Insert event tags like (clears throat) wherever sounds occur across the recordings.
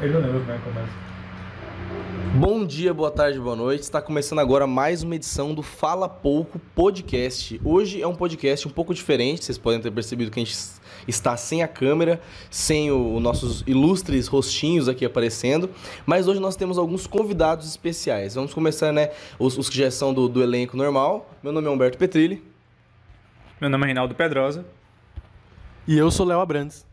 Ele não lembra como é que começa. Bom dia, boa tarde, boa noite. Está começando agora mais uma edição do Fala Pouco Podcast. Hoje é um podcast um pouco diferente, vocês podem ter percebido que a gente está sem a câmera, sem os nossos ilustres rostinhos aqui aparecendo, mas hoje nós temos alguns convidados especiais. Vamos começar, né, os, os que já são do, do elenco normal. Meu nome é Humberto Petrilli. Meu nome é Reinaldo Pedrosa. E eu sou Léo Abrantes.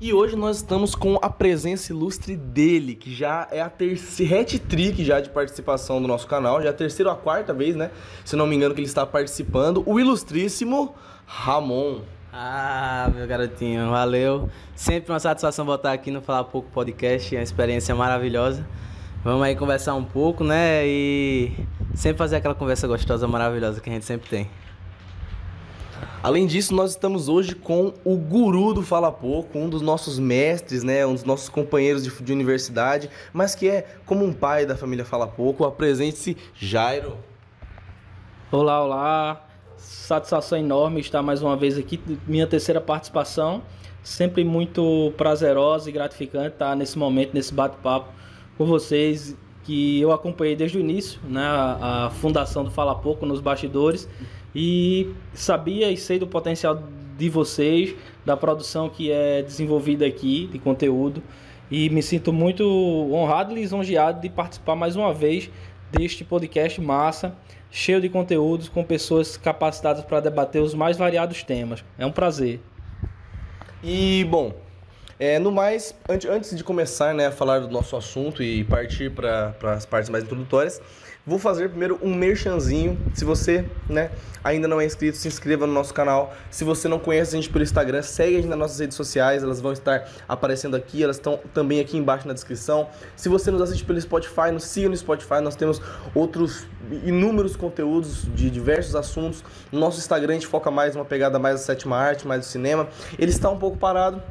E hoje nós estamos com a presença ilustre dele, que já é a terceira hat-trick já de participação do nosso canal, já é a terceira ou a quarta vez, né? Se não me engano que ele está participando, o ilustríssimo Ramon. Ah, meu garotinho, valeu. Sempre uma satisfação voltar aqui no Falar Pouco Podcast, é uma experiência maravilhosa. Vamos aí conversar um pouco, né? E sempre fazer aquela conversa gostosa, maravilhosa que a gente sempre tem. Além disso, nós estamos hoje com o guru do Fala Pouco, um dos nossos mestres, né, um dos nossos companheiros de, de universidade, mas que é como um pai da família Fala Pouco. Apresente-se, Jairo. Olá, olá. Satisfação enorme estar mais uma vez aqui, minha terceira participação. Sempre muito prazerosa e gratificante estar nesse momento, nesse bate-papo com vocês, que eu acompanhei desde o início, né, a, a fundação do Fala Pouco nos bastidores e sabia e sei do potencial de vocês, da produção que é desenvolvida aqui, de conteúdo, e me sinto muito honrado e lisonjeado de participar mais uma vez deste podcast massa, cheio de conteúdos, com pessoas capacitadas para debater os mais variados temas. É um prazer. E, bom, é, no mais, antes de começar né, a falar do nosso assunto e partir para as partes mais introdutórias, Vou fazer primeiro um merchanzinho. Se você, né, ainda não é inscrito, se inscreva no nosso canal. Se você não conhece a gente pelo Instagram, segue a gente nas nossas redes sociais, elas vão estar aparecendo aqui, elas estão também aqui embaixo na descrição. Se você nos assiste pelo Spotify, nos siga no Spotify, nós temos outros inúmeros conteúdos de diversos assuntos. No nosso Instagram a gente foca mais uma pegada mais da sétima arte, mais do cinema. Ele está um pouco parado,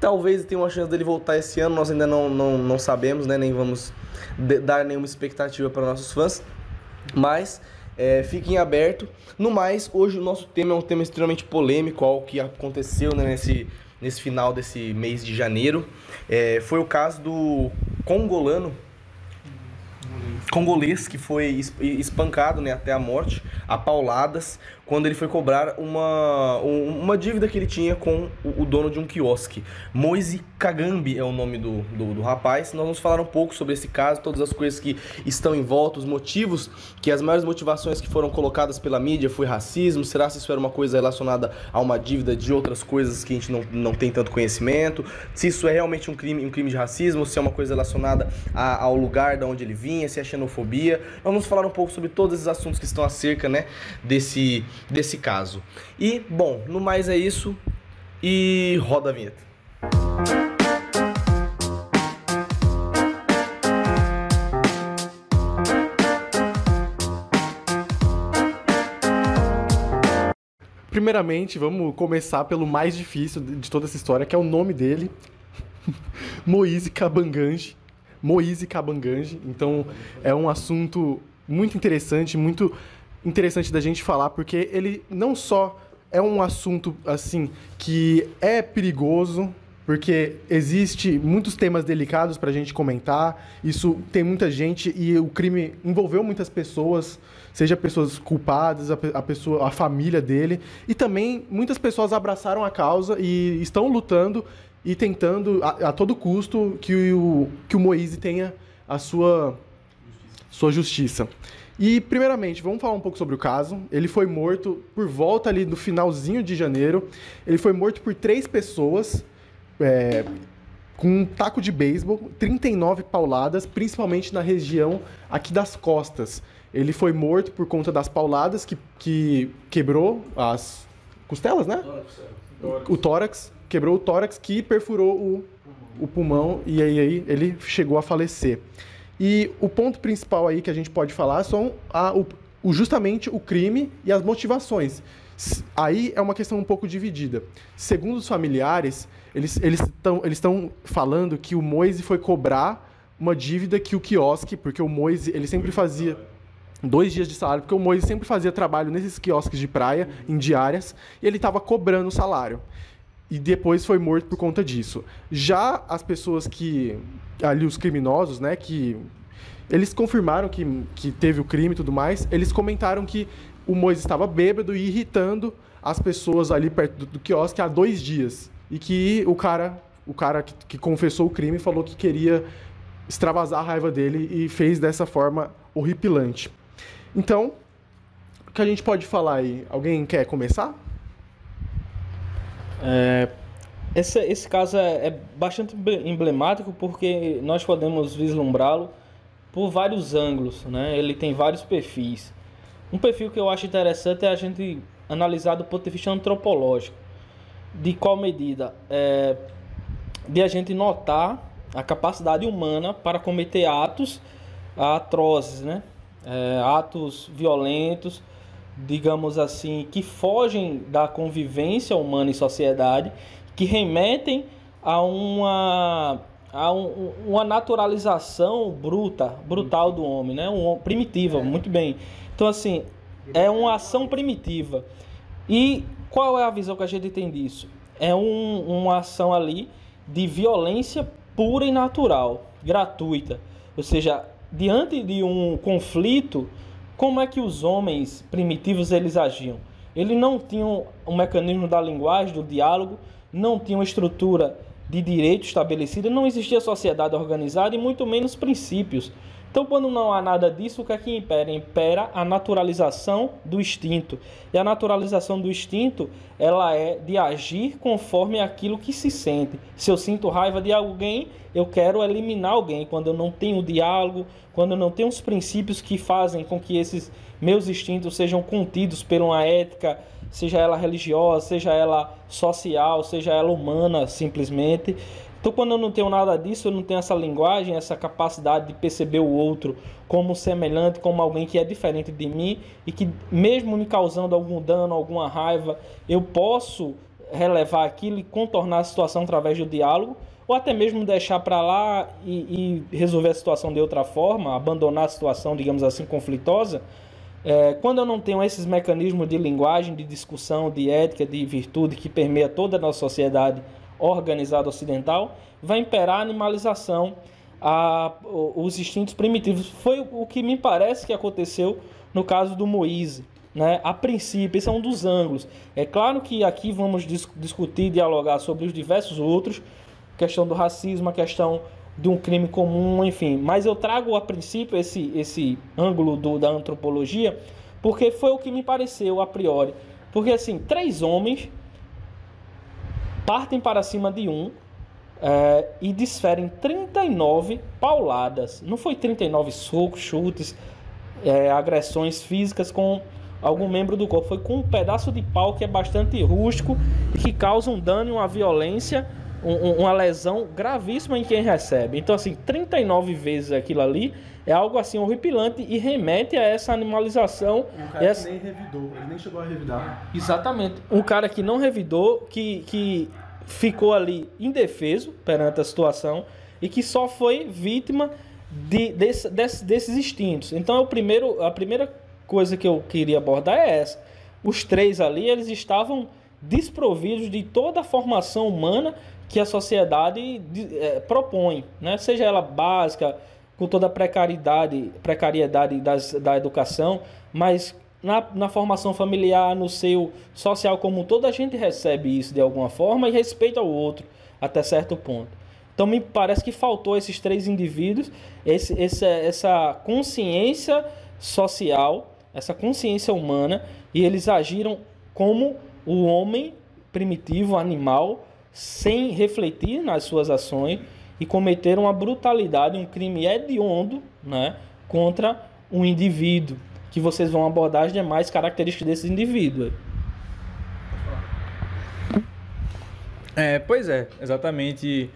talvez tenha uma chance dele voltar esse ano, nós ainda não, não, não sabemos, né? Nem vamos dar nenhuma expectativa para nossos fãs. Mas é, fiquem aberto. No mais, hoje o nosso tema é um tema extremamente polêmico, algo que aconteceu né, nesse, nesse final desse mês de janeiro. É, foi o caso do congolano congolês que foi espancado né, até a morte, a quando ele foi cobrar uma, uma dívida que ele tinha com o, dono de um quiosque. Moise Kagambi é o nome do, do, do, rapaz. Nós vamos falar um pouco sobre esse caso, todas as coisas que estão em volta, os motivos, que as maiores motivações que foram colocadas pela mídia foi racismo. Será se isso era uma coisa relacionada a uma dívida de outras coisas que a gente não, não tem tanto conhecimento? Se isso é realmente um crime, um crime de racismo, se é uma coisa relacionada a, ao lugar de onde ele vinha, se é xenofobia. Nós vamos falar um pouco sobre todos esses assuntos que estão acerca né, desse desse caso. E, bom, no mais é isso. E roda a vinheta. Primeiramente, vamos começar pelo mais difícil de toda essa história, que é o nome dele, (laughs) Moise Kabanganji. Moise Kabanganji. Então, é um assunto muito interessante, muito interessante da gente falar, porque ele não só é um assunto assim que é perigoso, porque existe muitos temas delicados para a gente comentar. Isso tem muita gente e o crime envolveu muitas pessoas, seja pessoas culpadas, a, pessoa, a família dele, e também muitas pessoas abraçaram a causa e estão lutando e tentando a, a todo custo que o que o Moise tenha a sua justiça. sua justiça. E, primeiramente, vamos falar um pouco sobre o caso. Ele foi morto por volta ali do finalzinho de janeiro. Ele foi morto por três pessoas é, com um taco de beisebol, 39 pauladas, principalmente na região aqui das costas. Ele foi morto por conta das pauladas que, que quebrou as costelas, né? O tórax. Quebrou o tórax que perfurou o, o pulmão e aí, aí ele chegou a falecer. E o ponto principal aí que a gente pode falar são a, o, o, justamente o crime e as motivações. Aí é uma questão um pouco dividida. Segundo os familiares, eles estão eles eles falando que o Moise foi cobrar uma dívida que o quiosque, porque o Moise ele sempre fazia dois dias de salário, porque o Moise sempre fazia trabalho nesses quiosques de praia, em diárias, e ele estava cobrando o salário. E depois foi morto por conta disso. Já as pessoas que ali os criminosos, né, que eles confirmaram que, que teve o crime e tudo mais, eles comentaram que o Moisés estava bêbado e irritando as pessoas ali perto do, do quiosque há dois dias. E que o cara, o cara que, que confessou o crime falou que queria extravasar a raiva dele e fez dessa forma horripilante. Então, o que a gente pode falar aí? Alguém quer começar? É, esse, esse caso é, é bastante emblemático porque nós podemos vislumbrá-lo por vários ângulos, né? Ele tem vários perfis. Um perfil que eu acho interessante é a gente analisar do ponto de vista antropológico. De qual medida? É, de a gente notar a capacidade humana para cometer atos atrozes, né? É, atos violentos, digamos assim, que fogem da convivência humana em sociedade, que remetem a uma a um, uma naturalização bruta, brutal do homem, né? Um, primitiva, muito bem. Então assim, é uma ação primitiva. E qual é a visão que a gente tem disso? É um, uma ação ali de violência pura e natural, gratuita. Ou seja, diante de um conflito, como é que os homens primitivos eles agiam? Eles não tinham um mecanismo da linguagem, do diálogo, não tinham estrutura de direito estabelecida, não existia sociedade organizada e muito menos princípios. Então, quando não há nada disso, o que é que impera? Impera a naturalização do instinto. E a naturalização do instinto, ela é de agir conforme aquilo que se sente. Se eu sinto raiva de alguém, eu quero eliminar alguém. Quando eu não tenho diálogo, quando eu não tenho os princípios que fazem com que esses meus instintos sejam contidos por uma ética, seja ela religiosa, seja ela social, seja ela humana, simplesmente, então, quando eu não tenho nada disso, eu não tenho essa linguagem, essa capacidade de perceber o outro como semelhante, como alguém que é diferente de mim e que, mesmo me causando algum dano, alguma raiva, eu posso relevar aquilo e contornar a situação através do diálogo, ou até mesmo deixar para lá e, e, resolver a situação de outra forma, abandonar a situação, digamos assim, conflitosa. É, quando eu não tenho esses mecanismos de linguagem, de discussão, de ética, de virtude que permeia toda a nossa sociedade organizada ocidental, vai imperar a animalização, a, os instintos primitivos. Foi o que me parece que aconteceu no caso do Moise. Né? A princípio, esse é um dos ângulos. É claro que aqui vamos dis discutir, dialogar sobre os diversos outros, questão do racismo, a questão de um crime comum, enfim. Mas eu trago a princípio esse, esse ângulo do, da antropologia, porque foi o que me pareceu a priori. Porque assim, três homens partem para cima de um é, e desferem 39 pauladas. Não foi 39 socos, chutes, é, agressões físicas com algum membro do corpo. Foi com um pedaço de pau que é bastante rústico e que causa um dano e uma violência, um, uma lesão gravíssima em quem recebe. Então, assim, 39 vezes aquilo ali é algo assim horripilante e remete a essa animalização. Um cara essa... que nem revidou, ele nem chegou a revidar. Exatamente. Um cara que não revidou, que, que ficou ali indefeso perante a situação e que só foi vítima de, desse, desse, desses instintos. Então, é o primeiro, a primeira coisa que eu queria abordar é essa. Os três ali, eles estavam desprovidos de toda a formação humana que a sociedade é, propõe, né? seja ela básica, com toda a precariedade, precariedade das, da educação, mas na, na formação familiar, no seu social como toda a gente recebe isso de alguma forma e respeita o outro até certo ponto. Então me parece que faltou esses três indivíduos, esse, esse, essa consciência social, essa consciência humana, e eles agiram como o homem primitivo, animal, sem refletir nas suas ações e cometeram uma brutalidade, um crime hediondo né, contra um indivíduo que vocês vão abordar as demais características desses indivíduos. É, pois é, exatamente.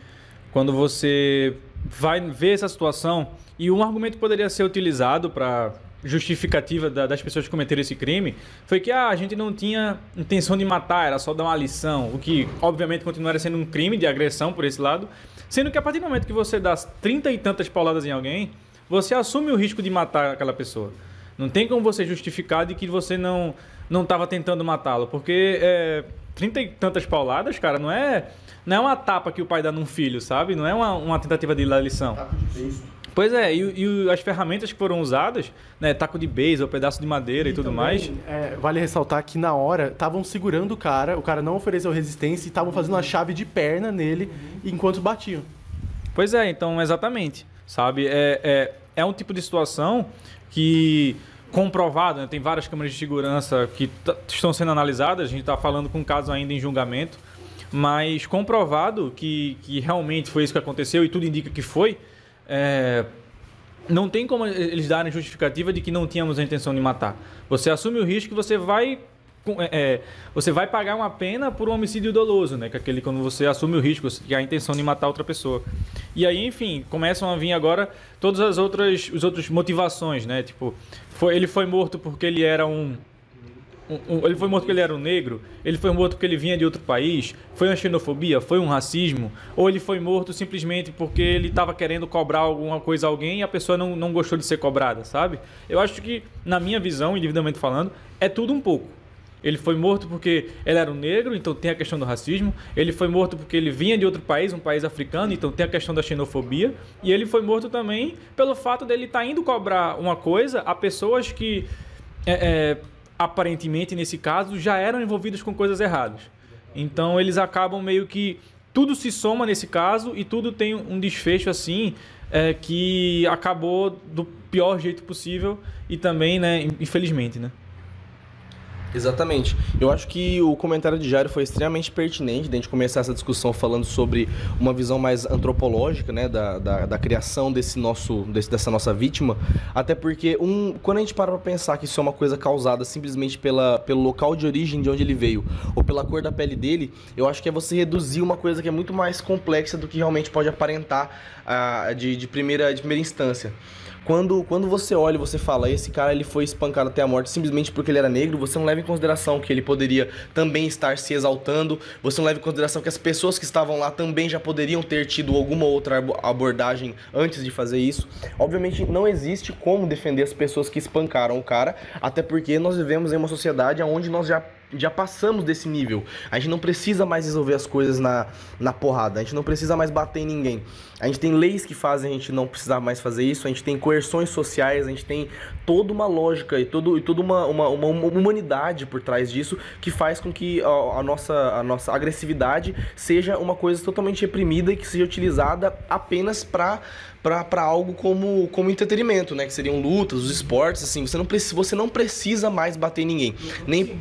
Quando você vai ver essa situação e um argumento poderia ser utilizado para justificativa das pessoas que cometeram esse crime foi que ah, a gente não tinha intenção de matar, era só dar uma lição, o que obviamente continuaria sendo um crime de agressão por esse lado, sendo que a partir do momento que você dá trinta e tantas pauladas em alguém, você assume o risco de matar aquela pessoa. Não tem como você justificar de que você não não estava tentando matá-lo, porque é, 30 e tantas pauladas, cara, não é, não é uma tapa que o pai dá num filho, sabe? Não é uma, uma tentativa de lição. Pois é, e, e as ferramentas que foram usadas, né, taco de beisebol, pedaço de madeira e, e tudo também, mais. É, vale ressaltar que na hora estavam segurando o cara, o cara não ofereceu resistência e estavam fazendo uma chave de perna nele enquanto batiam. Pois é, então exatamente, sabe? É, é, é um tipo de situação que comprovado, né? tem várias câmeras de segurança que estão sendo analisadas, a gente está falando com um caso ainda em julgamento, mas comprovado que, que realmente foi isso que aconteceu e tudo indica que foi, é, não tem como eles darem justificativa de que não tínhamos a intenção de matar. Você assume o risco que você vai é, é, você vai pagar uma pena por um homicídio doloso, né? Que é aquele quando você assume o risco, que é a intenção de matar outra pessoa. E aí, enfim, começam a vir agora todas as outras, os outras motivações, né? Tipo, foi, ele foi morto porque ele era um, um, ele foi morto porque ele era um negro, ele foi morto porque ele vinha de outro país, foi uma xenofobia, foi um racismo, ou ele foi morto simplesmente porque ele estava querendo cobrar alguma coisa a alguém e a pessoa não, não gostou de ser cobrada, sabe? Eu acho que, na minha visão, individualmente falando, é tudo um pouco. Ele foi morto porque ele era um negro, então tem a questão do racismo. Ele foi morto porque ele vinha de outro país, um país africano, então tem a questão da xenofobia. E ele foi morto também pelo fato dele estar tá indo cobrar uma coisa a pessoas que, é, é, aparentemente, nesse caso, já eram envolvidas com coisas erradas. Então eles acabam meio que. Tudo se soma nesse caso e tudo tem um desfecho assim é, que acabou do pior jeito possível e também, né, infelizmente, né? Exatamente. Eu acho que o comentário de Jairo foi extremamente pertinente de a gente começar essa discussão falando sobre uma visão mais antropológica, né, da, da, da criação desse nosso, desse, dessa nossa vítima. Até porque um, quando a gente para pra pensar que isso é uma coisa causada simplesmente pela, pelo local de origem de onde ele veio ou pela cor da pele dele, eu acho que é você reduzir uma coisa que é muito mais complexa do que realmente pode aparentar uh, de, de, primeira, de primeira instância. Quando, quando você olha e você fala, esse cara ele foi espancado até a morte simplesmente porque ele era negro, você não leva em consideração que ele poderia também estar se exaltando, você não leva em consideração que as pessoas que estavam lá também já poderiam ter tido alguma outra abordagem antes de fazer isso. Obviamente não existe como defender as pessoas que espancaram o cara, até porque nós vivemos em uma sociedade onde nós já já passamos desse nível. A gente não precisa mais resolver as coisas na, na porrada. A gente não precisa mais bater em ninguém. A gente tem leis que fazem a gente não precisar mais fazer isso. A gente tem coerções sociais. A gente tem toda uma lógica e, todo, e toda uma, uma, uma humanidade por trás disso que faz com que a, a, nossa, a nossa agressividade seja uma coisa totalmente reprimida e que seja utilizada apenas para para algo como, como entretenimento, né? Que seriam lutas, os esportes, assim. Você não, precisa, você não precisa mais bater ninguém. Nem...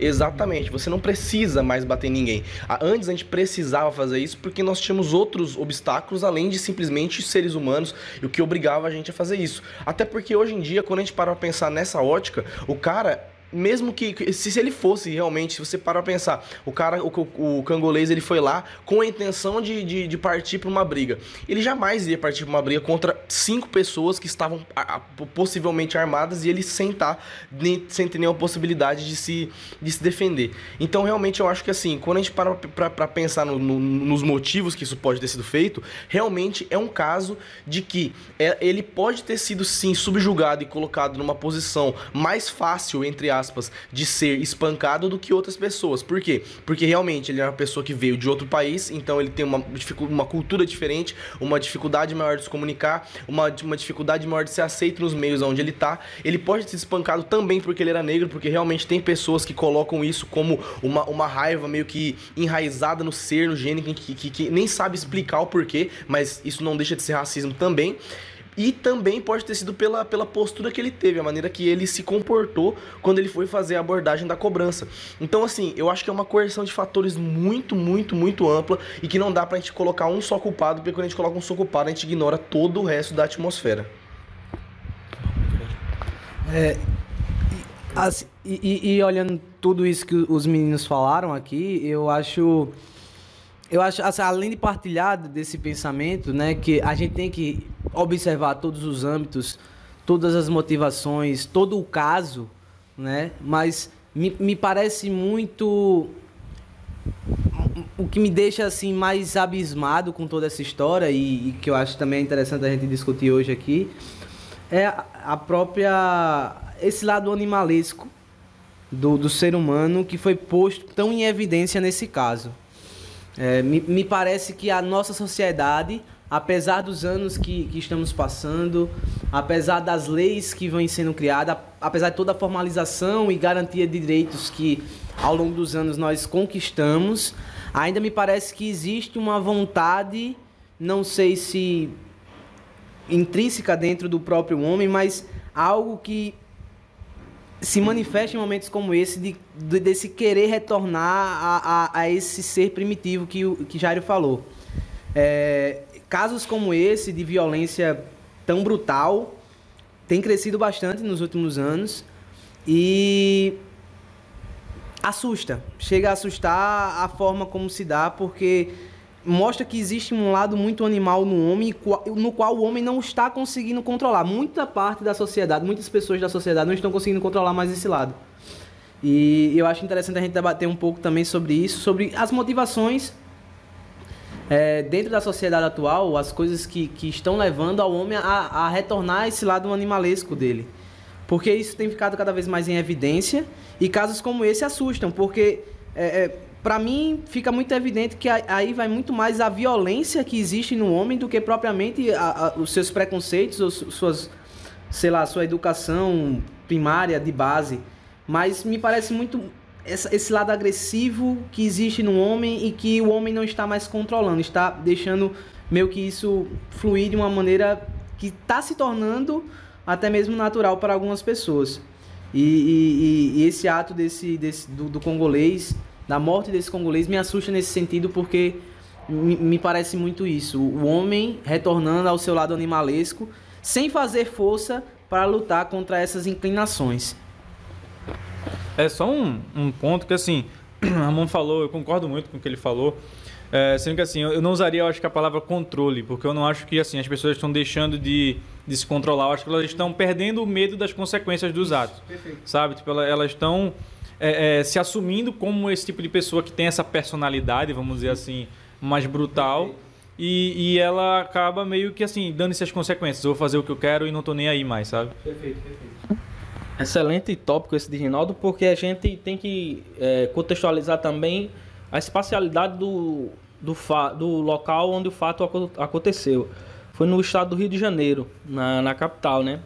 Exatamente, você não precisa mais bater ninguém. Antes a gente precisava fazer isso porque nós tínhamos outros obstáculos além de simplesmente seres humanos, o que obrigava a gente a fazer isso. Até porque hoje em dia, quando a gente para pra pensar nessa ótica, o cara mesmo que se, ele fosse realmente, se você parar pra pensar, o cara, o, o, o cangolês, ele foi lá com a intenção de, de, de partir para uma briga. Ele jamais iria partir para uma briga contra cinco pessoas que estavam a, a, possivelmente armadas e ele sem, tá, nem, sem ter nenhuma possibilidade de se, de se defender. Então, realmente, eu acho que assim, quando a gente para para pensar no, no, nos motivos que isso pode ter sido feito, realmente é um caso de que é, ele pode ter sido sim subjugado e colocado numa posição mais fácil, entre aspas, aspas, de ser espancado do que outras pessoas. Por quê? Porque realmente ele é uma pessoa que veio de outro país, então ele tem uma, uma cultura diferente, uma dificuldade maior de se comunicar, uma, uma dificuldade maior de ser aceito nos meios onde ele tá. Ele pode ser espancado também porque ele era negro, porque realmente tem pessoas que colocam isso como uma, uma raiva meio que enraizada no ser, no gene, que, que, que nem sabe explicar o porquê, mas isso não deixa de ser racismo também. E também pode ter sido pela, pela postura que ele teve, a maneira que ele se comportou quando ele foi fazer a abordagem da cobrança. Então, assim, eu acho que é uma coerção de fatores muito, muito, muito ampla e que não dá pra gente colocar um só culpado, porque quando a gente coloca um só culpado, a gente ignora todo o resto da atmosfera. É, assim, e, e, olhando tudo isso que os meninos falaram aqui, eu acho eu acho, assim, além de partilhar desse pensamento, né, que a gente tem que observar todos os âmbitos, todas as motivações, todo o caso, né, mas me, me parece muito o que me deixa assim mais abismado com toda essa história e, e, que eu acho também interessante a gente discutir hoje aqui é a própria esse lado animalesco do, do ser humano que foi posto tão em evidência nesse caso. É, me, me parece que a nossa sociedade, apesar dos anos que, que estamos passando, apesar das leis que vêm sendo criadas, apesar de toda a formalização e garantia de direitos que ao longo dos anos nós conquistamos, ainda me parece que existe uma vontade, não sei se intrínseca dentro do próprio homem, mas algo que se manifesta em momentos como esse de, de desse querer retornar a, a, a, esse ser primitivo que que Jairo falou. É, casos como esse de violência tão brutal tem crescido bastante nos últimos anos e assusta, chega a assustar a forma como se dá porque mostra que existe um lado muito animal no homem, no qual o homem não está conseguindo controlar. Muita parte da sociedade, muitas pessoas da sociedade não estão conseguindo controlar mais esse lado. E eu acho interessante a gente debater um pouco também sobre isso, sobre as motivações é, dentro da sociedade atual, as coisas que, que estão levando ao homem a, a retornar esse lado animalesco dele. Porque isso tem ficado cada vez mais em evidência e casos como esse assustam, porque é, é, para mim fica muito evidente que aí vai muito mais a violência que existe no homem do que propriamente a, a, os seus preconceitos ou suas sei lá sua educação primária de base mas me parece muito essa, esse lado agressivo que existe no homem e que o homem não está mais controlando está deixando meio que isso fluir de uma maneira que está se tornando até mesmo natural para algumas pessoas e, e, e esse ato desse, desse do, do congolês da morte desse congolês me assusta nesse sentido porque me, me parece muito isso. O homem retornando ao seu lado animalesco sem fazer força para lutar contra essas inclinações. É só um, um ponto que assim, (clears throat) Ramon falou, eu concordo muito com o que ele falou. É, sendo que assim, eu não usaria, eu acho que a palavra controle, porque eu não acho que assim as pessoas estão deixando de, de se controlar. Eu acho que elas estão perdendo o medo das consequências dos atos, Perfeito. sabe? Tipo, elas estão é, é, se assumindo como esse tipo de pessoa que tem essa personalidade, vamos dizer assim, mais brutal. E, e, ela acaba meio que assim, dando essas consequências. Eu vou fazer o que eu quero e não tô nem aí mais, sabe? Perfeito, perfeito. Excelente tópico esse de Rinaldo, porque a gente tem que é, contextualizar também a espacialidade do, do, do local onde o fato aconteceu. Foi no estado do Rio de Janeiro, na, na capital, né?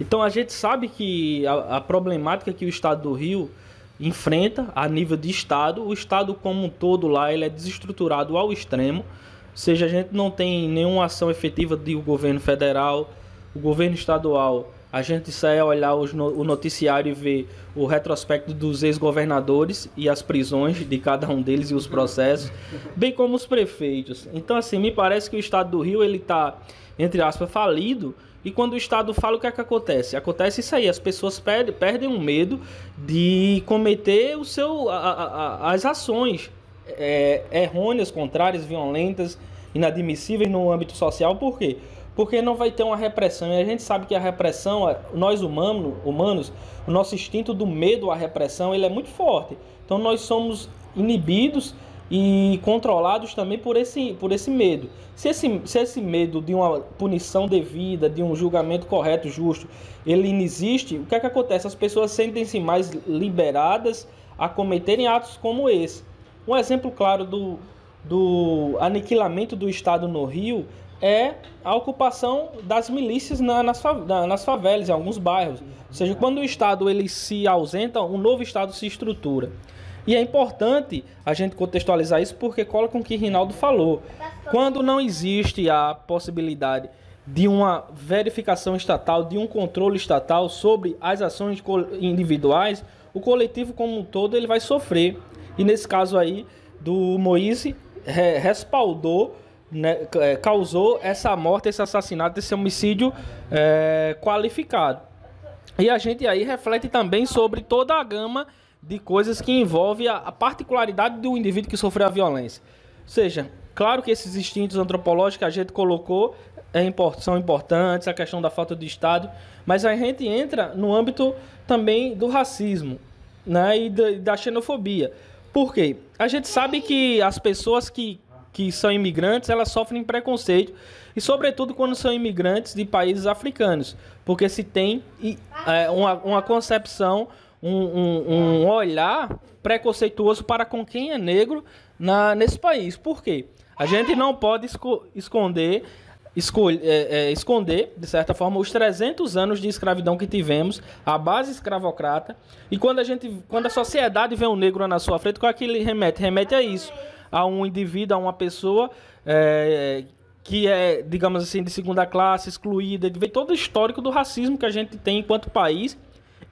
Então a gente sabe que a, a, problemática que o estado do Rio enfrenta a nível de estado, o estado como um todo lá ele é desestruturado ao extremo, ou seja, a gente não tem nenhuma ação efetiva do governo federal, o governo estadual. A gente sai a olhar o noticiário e ver o retrospecto dos ex-governadores e as prisões de cada um deles e os processos, bem como os prefeitos. Então, assim, me parece que o estado do Rio ele está, entre aspas, falido e quando o Estado fala, o que é que acontece? Acontece isso aí, as pessoas perdem, perdem o medo de cometer o seu, a, a, as ações é, errôneas, contrárias, violentas, inadmissíveis no âmbito social. Por quê? Porque não vai ter uma repressão. E a gente sabe que a repressão, nós humanos, humanos, o nosso instinto do medo à repressão, ele é muito forte. Então nós somos inibidos e controlados também por esse, por esse medo. Se esse, se esse medo de uma punição devida, de um julgamento correto, justo, ele não existe, o que é que acontece? As pessoas sentem-se mais liberadas a cometerem atos como esse. Um exemplo claro do, do aniquilamento do Estado no Rio é a ocupação das milícias na, nas, na, nas favelas, em alguns bairros. Ou seja, quando o Estado ele se ausenta, um novo Estado se estrutura. E é importante a gente contextualizar isso porque cola com o que Rinaldo falou. Quando não existe a possibilidade de uma verificação estatal, de um controle estatal sobre as ações individuais, o coletivo como um todo ele vai sofrer. E nesse caso aí do Moise respaldou, né, é, causou essa morte, esse assassinato, esse homicídio é, qualificado. E a gente aí reflete também sobre toda a gama de coisas que envolvem a, a particularidade do indivíduo que sofreu a violência. Ou seja, claro que esses instintos antropológicos que a gente colocou é são importantes, a questão da falta de Estado, mas a gente entra no âmbito também do racismo né, e da, da xenofobia. Por quê? A gente sabe que as pessoas que, que são imigrantes, elas sofrem preconceito, e sobretudo quando são imigrantes de países africanos, porque se tem é, uma, uma concepção um, um, um olhar preconceituoso para com quem é negro na, nesse país. Por quê? A gente não pode esco esconder, escolher, é, é, esconder, de certa forma, os 300 anos de escravidão que tivemos, a base escravocrata. E quando a gente, quando a sociedade vê um negro na sua frente, qual é que ele remete? Remete a isso, a um indivíduo, a uma pessoa é, que é, digamos assim, de segunda classe, excluída, vê todo o histórico do racismo que a gente tem enquanto país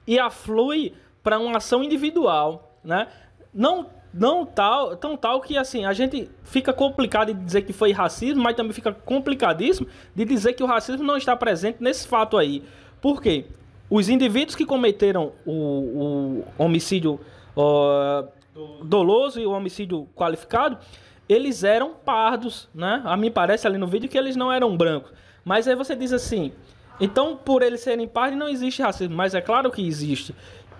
e aflui para uma ação individual, né? Não não tal, tão tal que assim, a gente fica complicado de dizer que foi racismo, mas também fica complicadíssimo de dizer que o racismo não está presente nesse fato aí. Por quê? Os indivíduos que cometeram o, o homicídio uh, doloso e o homicídio qualificado, eles eram pardos, né? A mim parece ali no vídeo que eles não eram brancos. Mas aí você diz assim, então por eles serem pardos não existe racismo, mas é claro que existe.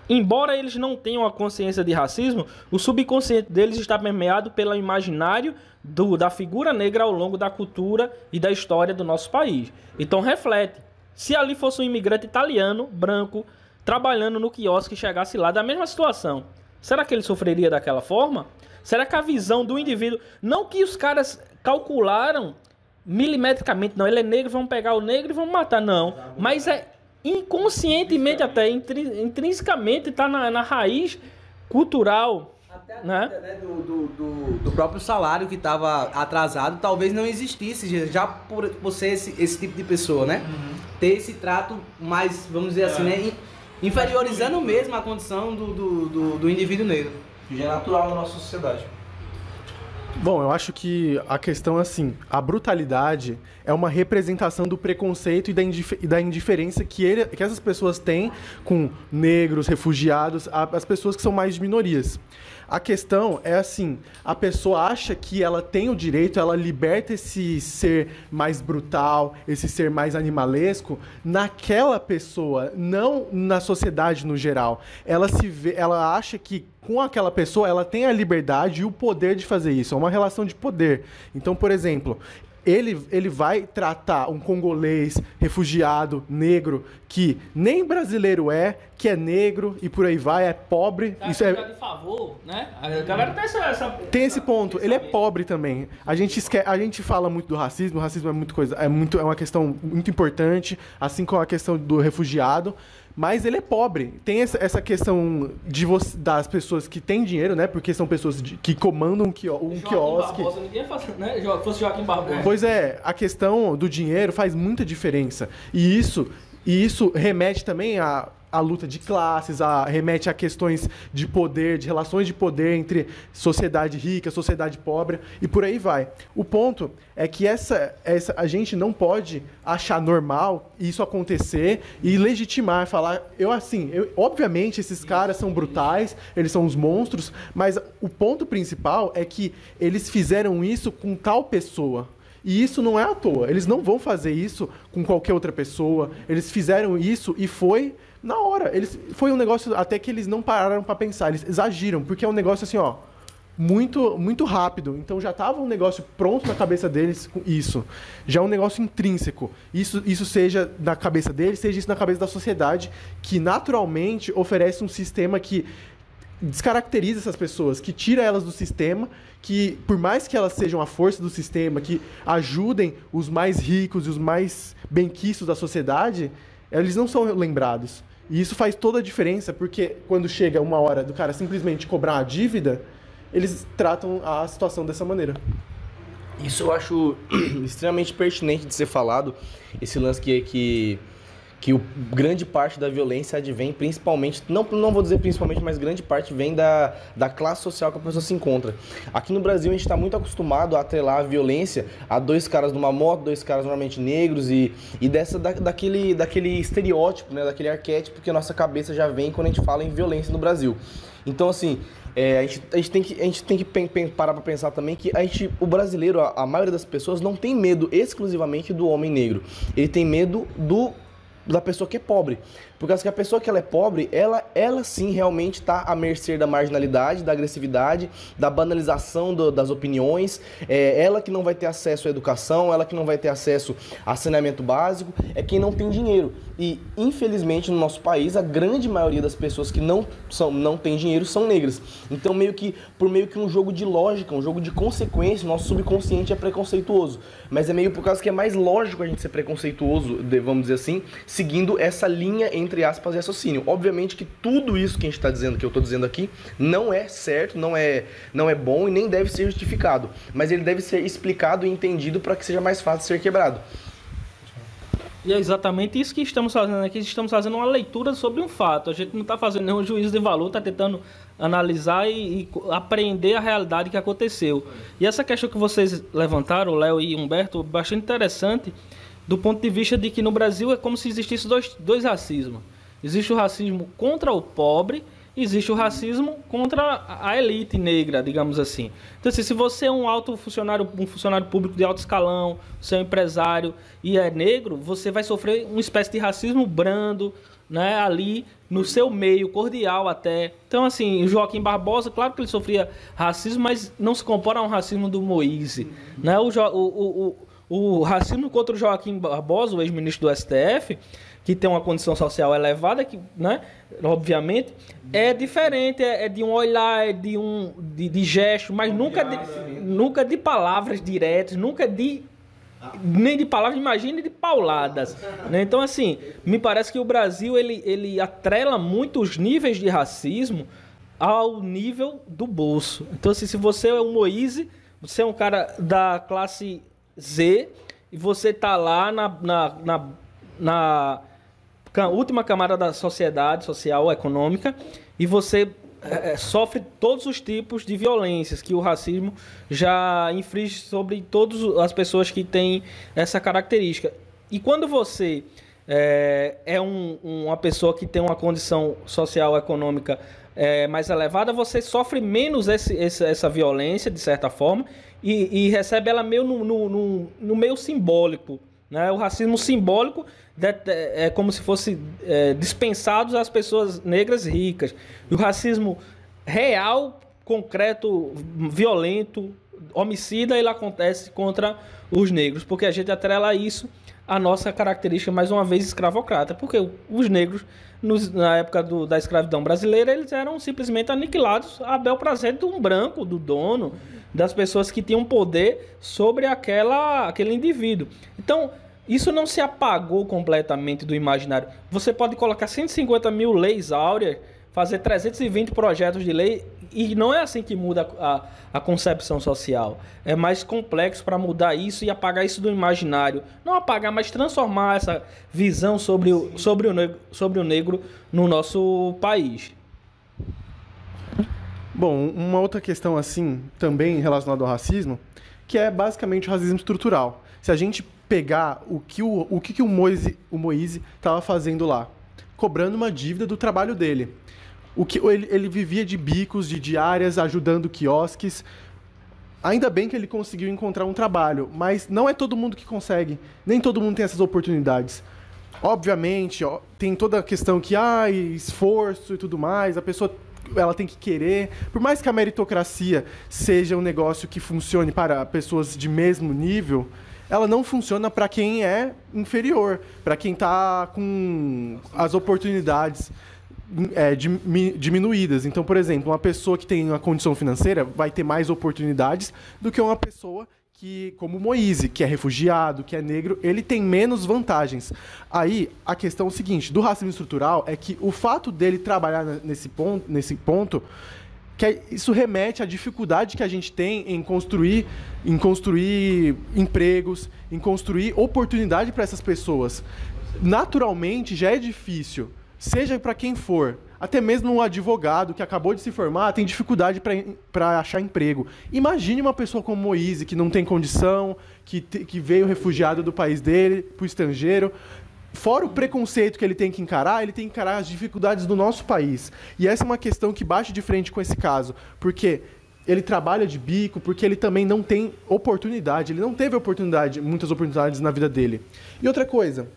Embora eles não tenham a consciência de racismo, o subconsciente deles está permeado pelo imaginário do, da figura negra ao longo da cultura e da história do nosso país. Então reflete. Se ali fosse um imigrante italiano, branco, trabalhando no quiosque e chegasse lá da mesma situação, será que ele sofreria daquela forma? Será que a visão do indivíduo. Não que os caras calcularam milimetricamente, não, ele é negro, vamos pegar o negro e vamos matar, não. Mas é inconscientemente até, intrinsecamente, está na, na raiz cultural. Até né? né, do, do, do, do próprio salário que estava atrasado, talvez não existisse, já por, por ser esse, esse tipo de pessoa, né? Uhum. Ter esse trato mais, vamos dizer assim, É. né? Inferiorizando mesmo a condição do, do, do, do indivíduo negro. Já é natural na nossa sociedade. Bom, eu acho que a questão é assim, a brutalidade é uma representação do preconceito e da, indif e da indiferença que, ele, que essas pessoas têm com negros, refugiados, a- as pessoas que são mais de minorias. A questão é assim, a pessoa acha que ela tem o direito, ela liberta esse ser mais brutal, esse ser mais animalesco naquela pessoa, não na sociedade no geral. Ela se vê, ela acha que com aquela pessoa ela tem a liberdade e o poder de fazer isso. É uma relação de poder. Então, por exemplo, ele, ele vai tratar um congolês, refugiado, negro, que nem brasileiro é, que é negro e por aí vai, é pobre. Isso é, de favor, né? A galera tem essa, essa- tem esse ponto, ele é pobre também. A gente, esque... a gente fala muito do racismo, o racismo é muito coisa, é muito é uma questão muito importante, assim como a questão do refugiado, mas ele é pobre. Tem essa, questão de você, das pessoas que têm dinheiro, né? Porque são pessoas de- que comandam um, quio, um Joaquim quiosque. Barbosa, ninguém faz, né? Jo- Fosse Joaquim Barbosa. Pois é, a questão do dinheiro faz muita diferença. E isso, e isso remete também a a luta de classes, a, remete a questões de poder, de relações de poder entre sociedade rica, sociedade pobre e por aí vai. O ponto é que essa, essa a gente não pode achar normal isso acontecer e legitimar, falar, eu assim, eu, obviamente esses caras são brutais, eles são os monstros, mas o ponto principal é que eles fizeram isso com tal pessoa. E isso não é à toa. Eles não vão fazer isso com qualquer outra pessoa. Eles fizeram isso e foi na hora. Eles, foi um negócio até que eles não pararam para pensar. Eles exagiram, porque é um negócio assim, ó, muito muito rápido. Então já tava um negócio pronto na cabeça deles com isso. Já é um negócio intrínseco. Isso isso seja na cabeça deles, seja isso na cabeça da sociedade, que naturalmente oferece um sistema que descaracteriza essas pessoas, que tira elas do sistema, que por mais que elas sejam a força do sistema, que ajudem os mais ricos e os mais benquistos da sociedade, eles não são lembrados. E isso faz toda a diferença, porque quando chega uma hora do cara simplesmente cobrar uma dívida, eles tratam a situação dessa maneira. Isso eu acho (clears throat) extremamente pertinente de ser falado, esse lance que, que, que o, grande parte da violência advém principalmente, não, não vou dizer principalmente, mas grande parte vem da, da classe social que a pessoa se encontra. Aqui no Brasil a gente está muito acostumado a atrelar a violência a dois caras numa moto, dois caras normalmente negros e, e dessa, da, daquele, daquele estereótipo, né, daquele arquétipo que a nossa cabeça já vem quando a gente fala em violência no Brasil. Então assim, é, a, gente, a gente tem que, a gente tem que parar pra pensar também que a gente, o brasileiro, a, a maioria das pessoas não tem medo exclusivamente do homem negro. Ele tem medo do da pessoa que é pobre. Por causa que a pessoa que ela é pobre, ela, ela sim realmente está à mercê da marginalidade, da agressividade, da banalização do, das opiniões. É ela que não vai ter acesso à educação, ela que não vai ter acesso a saneamento básico, é quem não tem dinheiro. E, infelizmente, no nosso país, a grande maioria das pessoas que não, são, não tem dinheiro são negras. Então, meio que, por meio que um jogo de lógica, um jogo de consequência, nosso subconsciente é preconceituoso. Mas é meio por causa que é mais lógico a gente ser preconceituoso, vamos dizer assim, seguindo essa linha entre entre aspas, raciocínio. Obviamente que tudo isso que a gente está dizendo, que eu estou dizendo aqui, não é certo, não é, não é bom e nem deve ser justificado. Mas ele deve ser explicado e entendido para que seja mais fácil ser quebrado. E é exatamente isso que estamos fazendo aqui. Estamos fazendo uma leitura sobre um fato. A gente não está fazendo nenhum juízo de valor, está tentando analisar e, e, aprender a realidade que aconteceu. E essa questão que vocês levantaram, Léo e Humberto, bastante interessante do ponto de vista de que no Brasil é como se existisse dois, dois racismos. Existe o racismo contra o pobre existe o racismo contra a elite negra, digamos assim. Então, assim, se você é um alto funcionário, um funcionário público de alto escalão, você é um empresário e é negro, você vai sofrer uma espécie de racismo brando, né, ali no seu meio, cordial até. Então, assim, Joaquim Barbosa, claro que ele sofria racismo, mas não se compara a um racismo do Moise. Né? O, o, o, o racismo contra o Joaquim Barbosa, o ex-ministro do STF, que tem uma condição social elevada, que, né, obviamente, é diferente, é, é de um olhar, é de um de, de gesto, mas nunca de, nunca de palavras diretas, nunca de nem de palavras, imagine de pauladas. Né? Então, assim, me parece que o Brasil ele, ele atrela muito os níveis de racismo ao nível do bolso. Então, assim, se você é um Moise, você é um cara da classe Z e você tá lá na, na, na, na última camada da sociedade social, econômica, e você é, é, sofre todos os tipos de violências que o racismo já inflige sobre todas as pessoas que têm essa característica. E quando você é, é um, uma pessoa que tem uma condição social econômica é, mais elevada, você sofre menos esse, esse, essa violência, de certa forma, e, e recebe ela meio no, no, no, no, meio simbólico. Né? O racismo simbólico é como se fosse é, dispensados às pessoas negras ricas. E o racismo real, concreto, violento, homicida, ele acontece contra os negros, porque a gente atrela isso à nossa característica, mais uma vez, escravocrata, porque os negros nos, na época do, da escravidão brasileira, eles eram simplesmente aniquilados a bel prazer de um branco, do dono, das pessoas que tinham poder sobre aquela, aquele indivíduo. Então, isso não se apagou completamente do imaginário. Você pode colocar 150 mil leis áureas, fazer 320 projetos de lei, e não é assim que muda a, a concepção social. É mais complexo para mudar isso e apagar isso do imaginário. Não apagar, mas transformar essa visão sobre o, sobre o, negro, sobre o negro no nosso país. Bom, uma outra questão assim, também relacionada ao racismo, que é basicamente o racismo estrutural. Se a gente pegar o que o, o, que que o Moise o Moise estava fazendo lá, cobrando uma dívida do trabalho dele. O que ele, ele vivia de bicos, de diárias, ajudando quiosques. Ainda bem que ele conseguiu encontrar um trabalho, mas não é todo mundo que consegue. Nem todo mundo tem essas oportunidades. Obviamente, ó, tem toda a questão que, ah, esforço e tudo mais, a pessoa ela tem que querer. Por mais que a meritocracia seja um negócio que funcione para pessoas de mesmo nível, ela não funciona para quem é inferior, para quem está com as oportunidades é, diminuídas. Então, por exemplo, uma pessoa que tem uma condição financeira vai ter mais oportunidades do que uma pessoa que, como Moise, que é refugiado, que é negro, ele tem menos vantagens. Aí, a questão é o seguinte, do racismo estrutural é que o fato dele trabalhar nesse ponto, nesse ponto que é, isso remete à dificuldade que a gente tem em construir, em construir empregos, em construir oportunidade para essas pessoas. Naturalmente, já é difícil seja para quem for, até mesmo um advogado que acabou de se formar tem dificuldade para achar emprego. Imagine uma pessoa como Moise, que não tem condição, que, te, que veio refugiado do país dele, para o estrangeiro. Fora o preconceito que ele tem que encarar, ele tem que encarar as dificuldades do nosso país. E essa é uma questão que bate de frente com esse caso, porque ele trabalha de bico, porque ele também não tem oportunidade, ele não teve oportunidade, muitas oportunidades na vida dele. E outra coisa,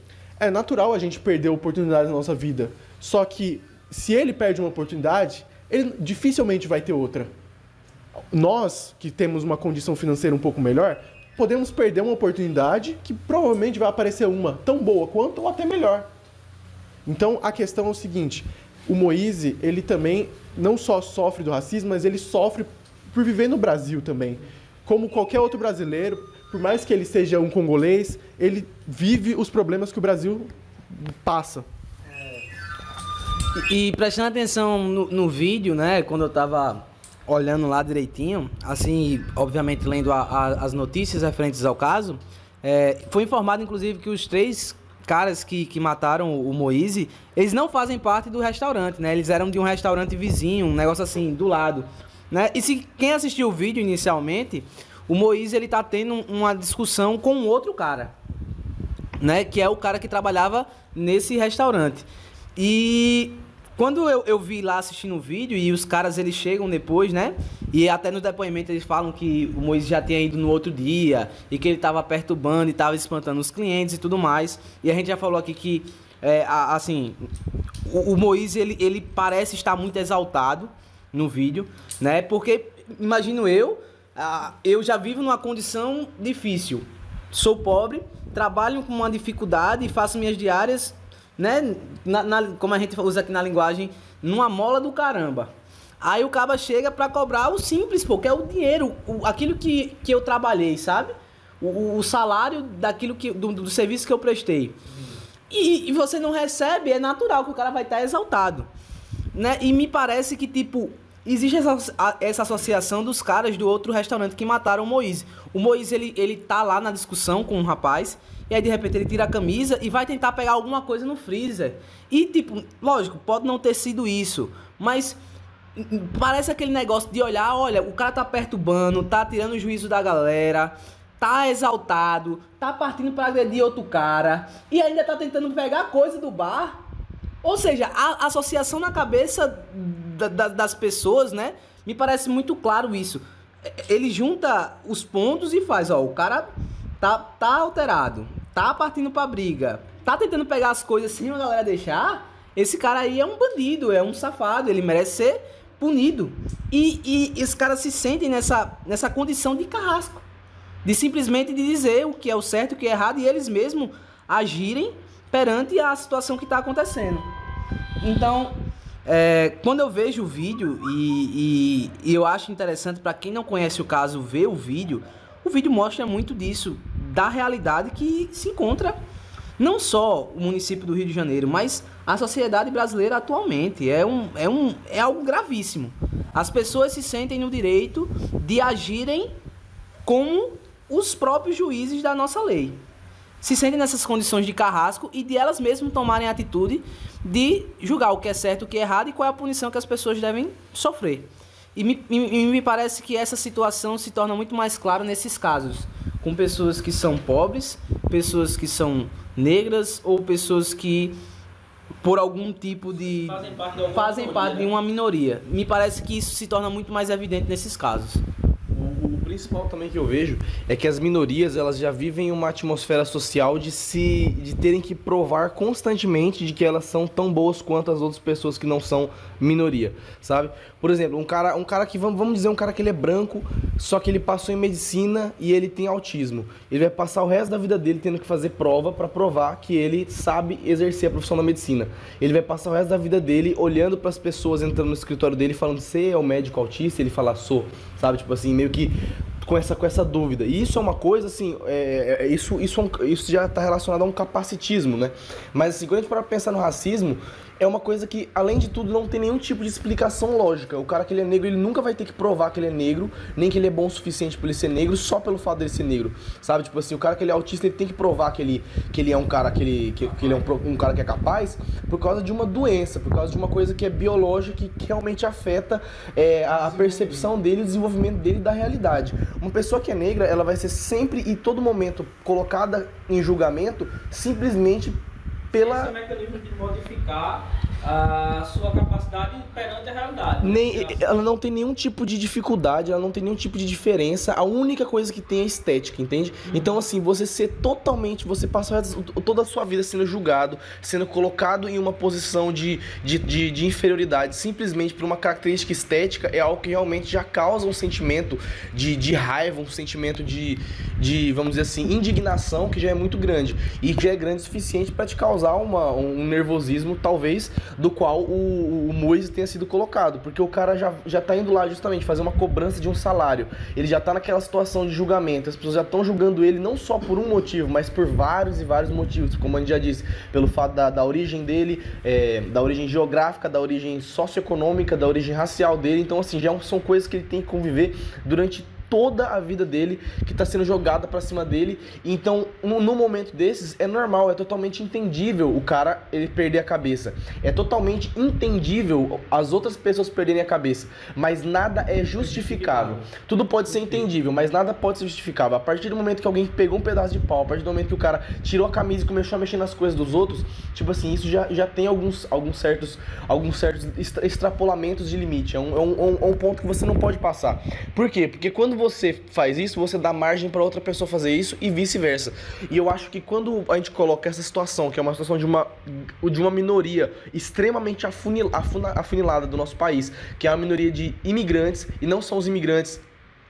é natural a gente perder oportunidades na nossa vida. Só que se ele perde uma oportunidade, ele dificilmente vai ter outra. Nós, que temos uma condição financeira um pouco melhor, podemos perder uma oportunidade que provavelmente vai aparecer uma tão boa quanto ou até melhor. Então a questão é o seguinte: o Moise, ele também não só sofre do racismo, mas ele sofre por viver no Brasil também. Como qualquer outro brasileiro, por mais que ele seja um congolês, ele vive os problemas que o Brasil passa. E, e prestando atenção no, no vídeo, né, quando eu tava olhando lá direitinho, assim, obviamente lendo a, a, as notícias referentes ao caso, é, foi informado inclusive que os três caras que, que mataram o Moise, eles não fazem parte do restaurante, né? Eles eram de um restaurante vizinho, um negócio assim, do lado. Né? E se quem assistiu o vídeo inicialmente, o Moise ele tá tendo uma discussão com outro cara, né? Que é o cara que trabalhava nesse restaurante. E quando eu, eu vi lá assistindo o vídeo e os caras eles chegam depois, né? E até no depoimento eles falam que o Moisés já tinha ido no outro dia e que ele estava perturbando e estava espantando os clientes e tudo mais. E a gente já falou aqui que, é, assim, o, o Moisés ele, ele parece estar muito exaltado no vídeo, né? Porque, imagino eu, eu já vivo numa condição difícil. Sou pobre, trabalho com uma dificuldade e faço minhas diárias né? Na, na, como a gente usa aqui na linguagem, numa mola do caramba. Aí o caba chega para cobrar o simples, pô, que é o dinheiro, o, aquilo que, que eu trabalhei, sabe? O, o salário daquilo que do, do, serviço que eu prestei. E, e, você não recebe, é natural que o cara vai estar exaltado. Né? E me parece que, tipo, existe essa, essa associação dos caras do outro restaurante que mataram o Moise. O Moise, ele, ele tá lá na discussão com um rapaz e aí de repente ele tira a camisa e vai tentar pegar alguma coisa no freezer. E tipo, lógico, pode não ter sido isso, mas parece aquele negócio de olhar, olha, o cara tá perturbando, tá tirando o juízo da galera, tá exaltado, tá partindo para agredir outro cara e ainda tá tentando pegar coisa do bar. Ou seja, a associação na cabeça da, da, das pessoas, né? Me parece muito claro isso. Ele junta os pontos e faz, ó, o cara tá, tá alterado, tá partindo pra briga, tá tentando pegar as coisas sem a galera deixar, esse cara aí é um bandido, é um safado, ele merece ser punido. E, e os caras se sentem nessa, nessa condição de carrasco. De simplesmente de dizer o que é o certo e o que é errado e eles mesmos agirem perante a situação que está acontecendo. Então, é, quando eu vejo o vídeo e, e, e eu acho interessante para quem não conhece o caso ver o vídeo, o vídeo mostra muito disso, da realidade que se encontra não só o município do Rio de Janeiro, mas a sociedade brasileira atualmente. É, um, é, um, é algo gravíssimo. As pessoas se sentem no direito de agirem como os próprios juízes da nossa lei. Se sentem nessas condições de carrasco e de elas mesmas tomarem a atitude de julgar o que é certo, o que é errado e qual é a punição que as pessoas devem sofrer. E me, me, me parece que essa situação se torna muito mais clara nesses casos, com pessoas que são pobres, pessoas que são negras ou pessoas que por algum tipo de fazem parte de, fazem parte de uma minoria. Me parece que isso se torna muito mais evidente nesses casos principal também que eu vejo é que as minorias elas já vivem uma atmosfera social de se de terem que provar constantemente de que elas são tão boas quanto as outras pessoas que não são minoria, sabe? Por exemplo, um cara, um cara que vamos, vamos dizer um cara que ele é branco, só que ele passou em medicina e ele tem autismo. Ele vai passar o resto da vida dele tendo que fazer prova para provar que ele sabe exercer a profissão da medicina. Ele vai passar o resto da vida dele olhando para as pessoas entrando no escritório dele falando: "Você é o médico autista?" Ele fala: "Sou". Sabe? Tipo assim, meio que com essa, com essa dúvida. E isso é uma coisa, assim, é, é, isso, isso, é isso já está relacionado a um capacitismo, né? Mas, assim, quando a gente para pensar no racismo, é uma coisa que, além de tudo, não tem nenhum tipo de explicação lógica. O cara que ele é negro, ele nunca vai ter que provar que ele é negro, nem que ele é bom o suficiente para ele ser negro, só pelo fato dele ser negro. Sabe? Tipo assim, o cara que ele é autista, ele tem que provar que ele, que ele é um cara que ele, que, que ele é um, um cara que é capaz por causa de uma doença, por causa de uma coisa que é biológica que, que realmente afeta é, a, a percepção dele, o desenvolvimento dele da realidade. Uma pessoa que é negra, ela vai ser sempre e todo momento colocada em julgamento simplesmente pela. Esse é mecanismo de modificar a sua capacidade perante a realidade. Nem, ela não tem nenhum tipo de dificuldade, ela não tem nenhum tipo de diferença. A única coisa que tem é estética, entende? Então, assim, você ser totalmente. Você passar toda a sua vida sendo julgado, sendo colocado em uma posição de, de, de, de inferioridade, simplesmente por uma característica estética, é algo que realmente já causa um sentimento de, de raiva, um sentimento de, de, vamos dizer assim, indignação que já é muito grande. E que já é grande o suficiente para te causar uma, um nervosismo, talvez do qual o, o Moisés tenha sido colocado, porque o cara já, já tá indo lá justamente fazer uma cobrança de um salário. Ele já tá naquela situação de julgamento, as pessoas já estão julgando ele não só por um motivo, mas por vários e vários motivos, como a gente já disse, pelo fato da, da origem dele, é, da origem geográfica, da origem socioeconômica, da origem racial dele. Então, assim, já são coisas que ele tem que conviver durante toda a vida dele que está sendo jogada para cima dele. Então, no, momento desses, é normal, é totalmente entendível o cara ele perder a cabeça. É totalmente entendível as outras pessoas perderem a cabeça. Mas nada é justificável. Tudo pode ser entendível, mas nada pode ser justificável. A partir do momento que alguém pegou um pedaço de pau, a partir do momento que o cara tirou a camisa e começou a mexer nas coisas dos outros, tipo assim, isso já, já tem alguns, alguns certos, alguns certos extrapolamentos de limite. É um, é um, é um ponto que você não pode passar. Por quê? Porque quando você faz isso, você dá margem para outra pessoa fazer isso e vice-versa. E eu acho que quando a gente coloca essa situação, que é uma situação de uma, de uma minoria extremamente afunil, afunilada do nosso país, que é a minoria de imigrantes, e não são os imigrantes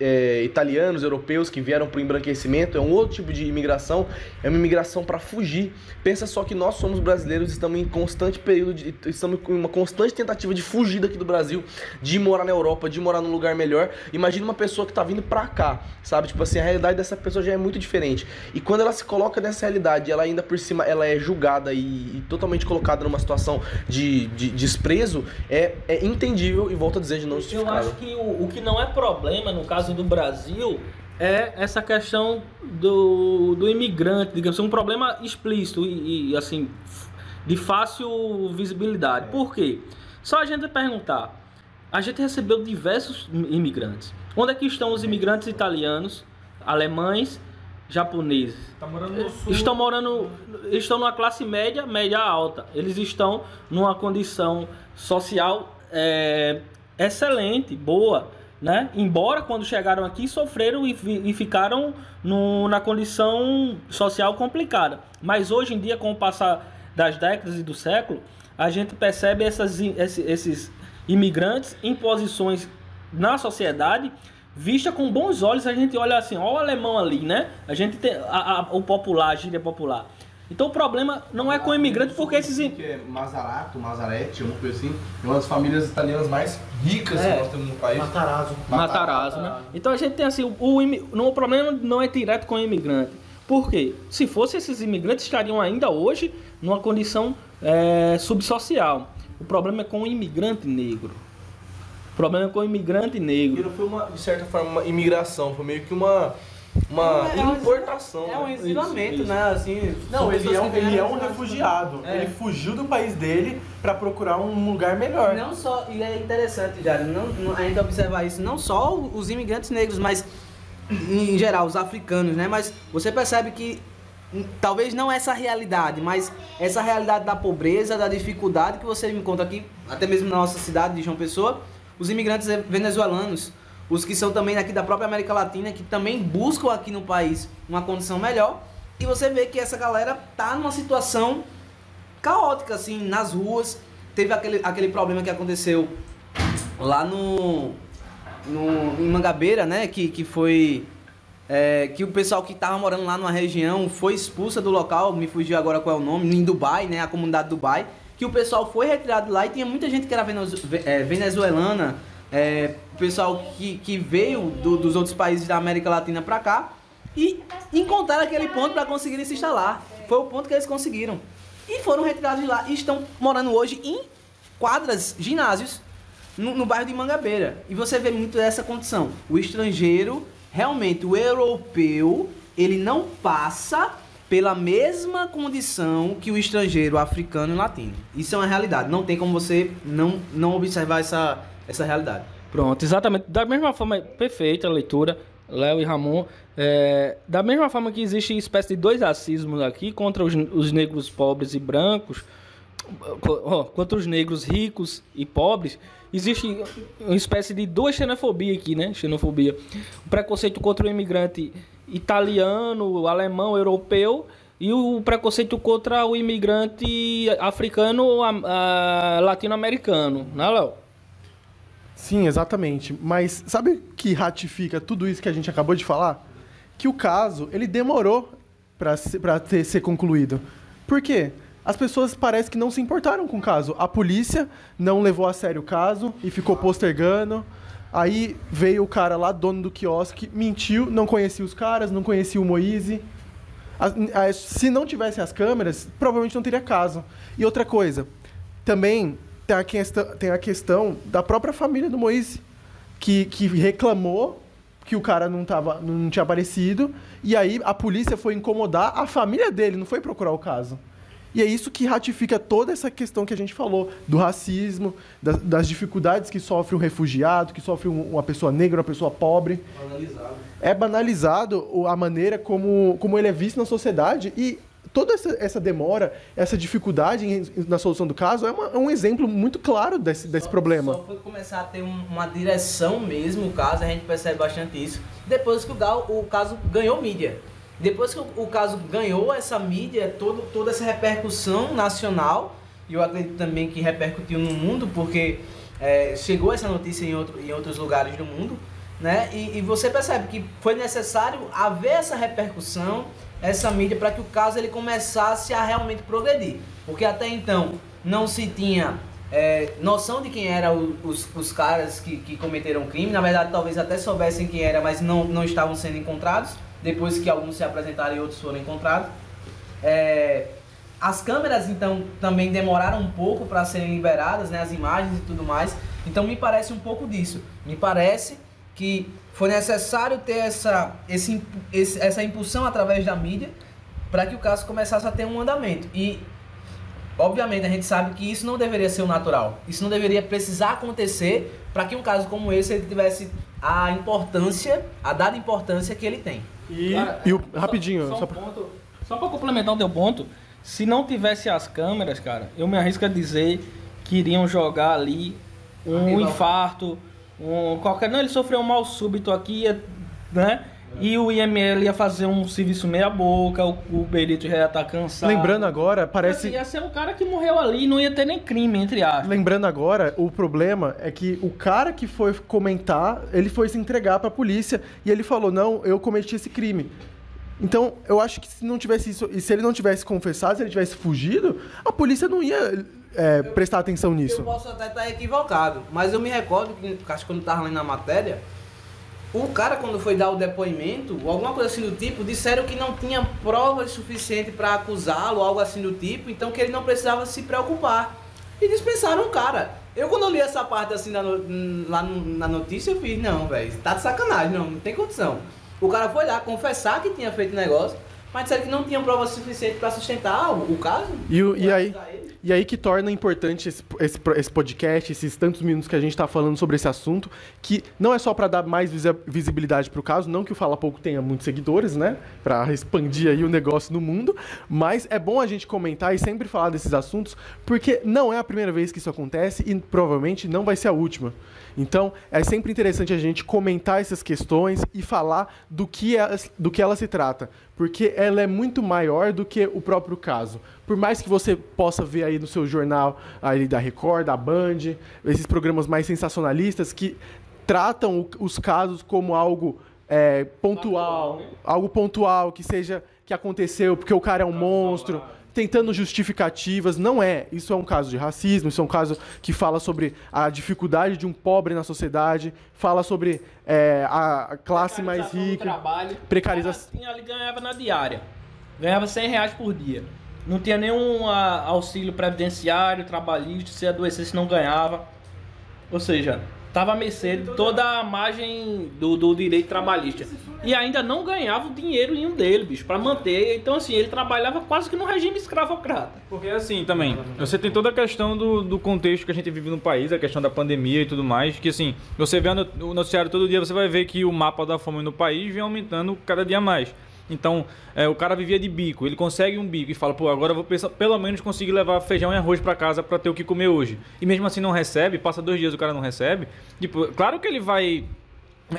é, italianos, europeus que vieram para o embranquecimento, é um outro tipo de imigração, é uma imigração para fugir. Pensa só que nós somos brasileiros, estamos em constante período, de, estamos com uma constante tentativa de fugir daqui do Brasil, de morar na Europa, de morar num lugar melhor. Imagina uma pessoa que está vindo para cá, sabe? Tipo assim, a realidade dessa pessoa já é muito diferente. E quando ela se coloca nessa realidade, ela ainda por cima, ela é julgada e, e totalmente colocada numa situação de, de, de desprezo, é, é entendível e volto a dizer de não justificável. Eu acho que o, o que não é problema, no caso do Brasil é essa questão do, do imigrante, digamos assim, um problema explícito e, e assim de fácil visibilidade. Por quê? Só a gente perguntar. A gente recebeu diversos imigrantes. Onde é que estão os imigrantes italianos, alemães, japoneses? Tá morando no sul. Estão morando, estão numa classe média, média alta. Eles estão numa condição social é, excelente, boa né? Embora quando chegaram aqui sofreram e, e ficaram no, na condição social complicada. Mas hoje em dia, com o passar das décadas e do século, a gente percebe essas, esses imigrantes em posições na sociedade vista com bons olhos. A gente olha assim, ó o alemão ali, né? A gente tem a, a, o popular, a gíria popular. Então o problema não é com o imigrante, porque esses. Que é Mazarato, Mazarete, uma coisa assim. É uma das famílias italianas mais ricas é. que nós temos no país. Matarazzo. Matarazzo, né? Então a gente tem assim, o, o, o problema não é direto com o imigrante. Por quê? Se fosse esses imigrantes, estariam ainda hoje numa condição é, subsocial. O problema é com o imigrante negro. O problema é com o imigrante negro. E não foi, uma, de certa forma, uma imigração, foi meio que uma uma é, importação. É um né? exilamento, né? Assim, não, ele é, um, ele é um refugiado. É. Ele fugiu do país dele para procurar um lugar melhor. Não só, e é interessante, Jário, não, não, ainda observar isso, não só os imigrantes negros, mas em geral, os africanos, né? Mas você percebe que hum, talvez não essa realidade, mas essa realidade da pobreza, da dificuldade que você me conta aqui, até mesmo na nossa cidade de João Pessoa, os imigrantes venezuelanos os que são também aqui da própria América Latina, que também buscam aqui no país uma condição melhor. E você vê que essa galera tá numa situação caótica, assim, nas ruas. Teve aquele, aquele problema que aconteceu lá no, no em Mangabeira, né? Que, que foi. É, que o pessoal que estava morando lá numa região foi expulsa do local, me fugiu agora qual é o nome, em Dubai, né? A comunidade Dubai. Que o pessoal foi retirado lá e tinha muita gente que era é, venezuelana, é, pessoal que, que veio do, dos outros países da América Latina para cá e encontraram aquele ponto para conseguirem se instalar. Foi o ponto que eles conseguiram. E foram retirados de lá e estão morando hoje em quadras, ginásios, no, no bairro de Mangabeira. E você vê muito essa condição. O estrangeiro, realmente, o europeu, ele não passa pela mesma condição que o estrangeiro africano e latino. Isso é uma realidade. Não tem como você não, não observar essa, essa realidade. Pronto, exatamente. Da mesma forma, perfeita a leitura, Léo e Ramon. É, da mesma forma que existe espécie de dois racismos aqui contra os, os negros pobres e brancos, contra os negros ricos e pobres, existe uma espécie de duas xenofobia aqui, né? Xenofobia. O preconceito contra o imigrante italiano, alemão, europeu e o preconceito contra o imigrante africano, a- latino-americano, né, Léo? Sim, exatamente. Mas sabe o que ratifica tudo isso que a gente acabou de falar? Que o caso, ele demorou para ser, ter, ser concluído. Por quê? As pessoas parece que não se importaram com o caso. A polícia não levou a sério o caso e ficou postergando. Aí veio o cara lá, dono do quiosque, mentiu, não conhecia os caras, não conhecia o Moise. Se não tivesse as câmeras, provavelmente não teria caso. E outra coisa, também tem a questão, tem a questão da própria família do Moise, que, que reclamou que o cara não, tava, não tinha aparecido, e aí a polícia foi incomodar a família dele, não foi procurar o caso. E é isso que ratifica toda essa questão que a gente falou, do racismo, das, das dificuldades que sofre um refugiado, que sofre um- uma pessoa negra, uma pessoa pobre é banalizado a maneira como, como ele é visto na sociedade e toda essa, essa demora, essa dificuldade em- na solução do caso é, uma- é um exemplo muito claro desse, desse problema. Só foi começar a ter um- uma direção mesmo, o caso, a gente percebe bastante isso, depois que o, gal- o caso ganhou mídia. Depois que o, o caso ganhou essa mídia, todo, toda essa repercussão nacional, e eu acredito também que repercutiu no mundo, porque é, chegou essa notícia em, outro, em outros lugares do mundo, né? E, e você percebe que foi necessário haver essa repercussão, essa mídia, para que o caso ele começasse a realmente progredir. Porque até então não se tinha é, noção de quem eram os, os caras que, que cometeram o crime. Na verdade, talvez até soubessem quem era, mas não, não estavam sendo encontrados. Depois que alguns se apresentaram e outros foram encontrados. É, as câmeras, então, também demoraram um pouco para serem liberadas, né? As imagens e tudo mais. Então, me parece um pouco disso. Me parece que foi necessário ter essa, esse, esse- essa impulsão através da mídia para que o caso começasse a ter um andamento. E, obviamente, a gente sabe que isso não deveria ser o natural. Isso não deveria precisar acontecer para que um caso como esse ele tivesse a importância, a dada importância que ele tem. E, Cara, e o, só- rapidinho, Só, só um pra- ponto, só pra complementar o teu ponto, se não tivesse as câmeras, cara, eu me arrisco a dizer que iriam jogar ali um infarto, um qualquer. Não, ele sofreu um mal súbito aqui, né? E o IML ia fazer um serviço meia boca, o, o Berito já ia estar cansado. lembrando agora, Assim, parece. ia ser um cara que morreu ali e não ia ter nem crime, entre aspas. Lembrando agora, o problema é que o cara que foi comentar, ele foi se entregar pra polícia e ele falou: "Não, eu cometi esse crime". Então, eu acho que se não tivesse isso, e se ele não tivesse confessado, se ele tivesse fugido, a polícia não ia é, prestar atenção Eu nisso. posso até estar equivocado, mas eu me recordo que, acho que quando estava lendo a matéria, o cara, quando foi dar o depoimento, ou alguma coisa assim do tipo, disseram que não tinha provas suficientes para acusá-lo, algo assim do tipo, então que ele não precisava se preocupar. E dispensaram o cara. Eu, quando eu li essa parte assim na no- lá no- na notícia, eu fiz: não, velho, tá de sacanagem, não, não tem condição. O cara foi lá confessar que tinha feito negócio, mas disseram que não tinha prova suficiente para sustentar o, o caso. E, o- e aí. E aí que torna importante esse, esse, esse podcast, esses tantos minutos que a gente está falando sobre esse assunto, que não é só para dar mais visi- visibilidade para o caso, não que o Fala Pouco tenha muitos seguidores, né? Para expandir aí o negócio no mundo, mas é bom a gente comentar e sempre falar desses assuntos, porque não é a primeira vez que isso acontece e provavelmente não vai ser a última. Então, é sempre interessante a gente comentar essas questões e falar do que, elas, do que ela se trata, porque ela é muito maior do que o próprio caso. Por mais que você possa ver aí no seu jornal aí da Record, da Band, esses programas mais sensacionalistas que tratam os casos como algo é, pontual, algo pontual que seja que aconteceu porque o cara é um monstro, tentando justificativas, não é. Isso é um caso de racismo, isso é um caso que fala sobre a dificuldade de um pobre na sociedade, fala sobre é, a classe mais rica. Trabalho. Precarização. Ele ganhava na diária. Ganhava 100 reais por dia. Não tinha nenhum ah, auxílio previdenciário, trabalhista, se adoecesse não ganhava. Ou seja, tava a mercê de toda a margem do, do direito trabalhista. E ainda não ganhava o dinheiro nenhum dele, bicho, pra manter. Então, assim, ele trabalhava quase que no regime escravocrata. Porque assim também, você tem toda a questão do, do contexto que a gente vive no país, a questão da pandemia e tudo mais, que assim, você vê o noticiário todo dia, você vai ver que o mapa da fome no país vem aumentando cada dia mais. Então, é, o cara vivia de bico, ele consegue um bico e fala, pô, agora eu vou pensar, pelo menos conseguir levar feijão e arroz para casa para ter o que comer hoje. E mesmo assim não recebe, passa dois dias o cara não recebe. Tipo, claro que ele vai